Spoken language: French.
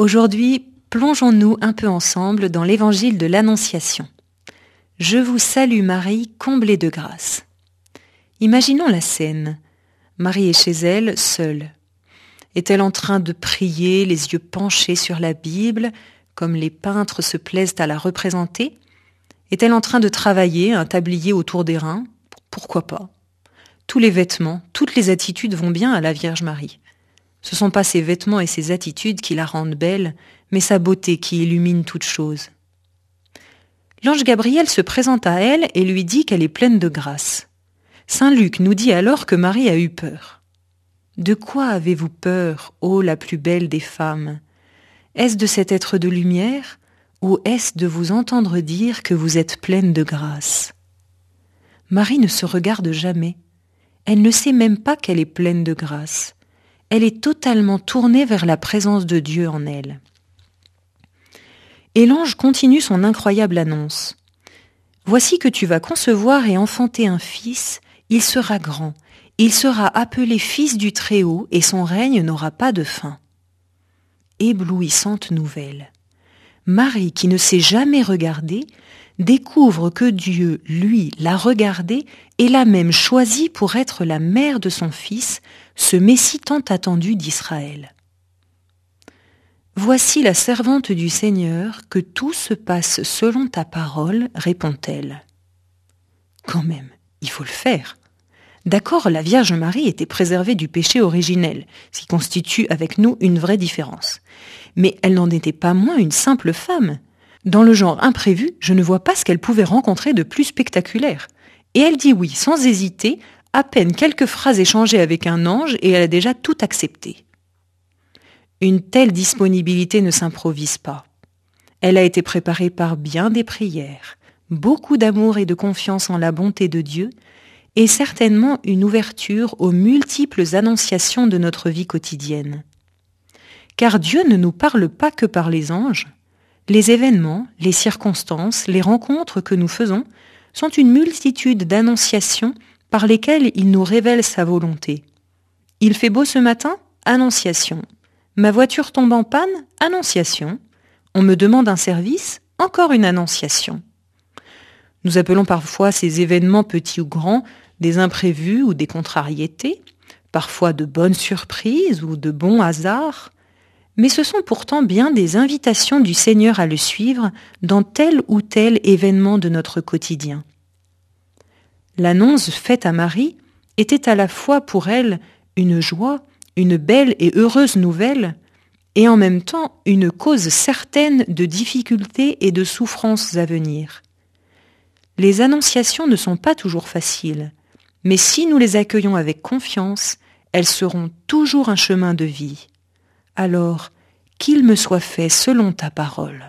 Aujourd'hui, plongeons-nous un peu ensemble dans l'évangile de l'Annonciation. Je vous salue Marie, comblée de grâce. Imaginons la scène. Marie est chez elle, seule. Est-elle en train de prier, les yeux penchés sur la Bible, comme les peintres se plaisent à la représenter? Est-elle en train de travailler un tablier autour des reins? Pourquoi pas? Tous les vêtements, toutes les attitudes vont bien à la Vierge Marie. Ce sont pas ses vêtements et ses attitudes qui la rendent belle, mais sa beauté qui illumine toute chose. L'ange Gabriel se présente à elle et lui dit qu'elle est pleine de grâce. Saint Luc nous dit alors que Marie a eu peur. De quoi avez-vous peur, ô la plus belle des femmes? Est-ce de cet être de lumière, ou est-ce de vous entendre dire que vous êtes pleine de grâce? Marie ne se regarde jamais. Elle ne sait même pas qu'elle est pleine de grâce elle est totalement tournée vers la présence de Dieu en elle. Et l'ange continue son incroyable annonce. Voici que tu vas concevoir et enfanter un fils, il sera grand, il sera appelé fils du Très-Haut, et son règne n'aura pas de fin. Éblouissante nouvelle. Marie, qui ne s'est jamais regardée, découvre que Dieu, lui, l'a regardée et l'a même choisie pour être la mère de son fils, ce Messie tant attendu d'Israël. Voici la servante du Seigneur, que tout se passe selon ta parole, répond-elle. Quand même, il faut le faire. D'accord, la Vierge Marie était préservée du péché originel, ce qui constitue avec nous une vraie différence. Mais elle n'en était pas moins une simple femme. Dans le genre imprévu, je ne vois pas ce qu'elle pouvait rencontrer de plus spectaculaire. Et elle dit oui, sans hésiter, à peine quelques phrases échangées avec un ange et elle a déjà tout accepté. Une telle disponibilité ne s'improvise pas. Elle a été préparée par bien des prières, beaucoup d'amour et de confiance en la bonté de Dieu, et certainement une ouverture aux multiples annonciations de notre vie quotidienne. Car Dieu ne nous parle pas que par les anges. Les événements, les circonstances, les rencontres que nous faisons sont une multitude d'annonciations par lesquels il nous révèle sa volonté. Il fait beau ce matin Annonciation. Ma voiture tombe en panne Annonciation. On me demande un service Encore une annonciation. Nous appelons parfois ces événements petits ou grands des imprévus ou des contrariétés, parfois de bonnes surprises ou de bons hasards, mais ce sont pourtant bien des invitations du Seigneur à le suivre dans tel ou tel événement de notre quotidien. L'annonce faite à Marie était à la fois pour elle une joie, une belle et heureuse nouvelle, et en même temps une cause certaine de difficultés et de souffrances à venir. Les annonciations ne sont pas toujours faciles, mais si nous les accueillons avec confiance, elles seront toujours un chemin de vie. Alors, qu'il me soit fait selon ta parole.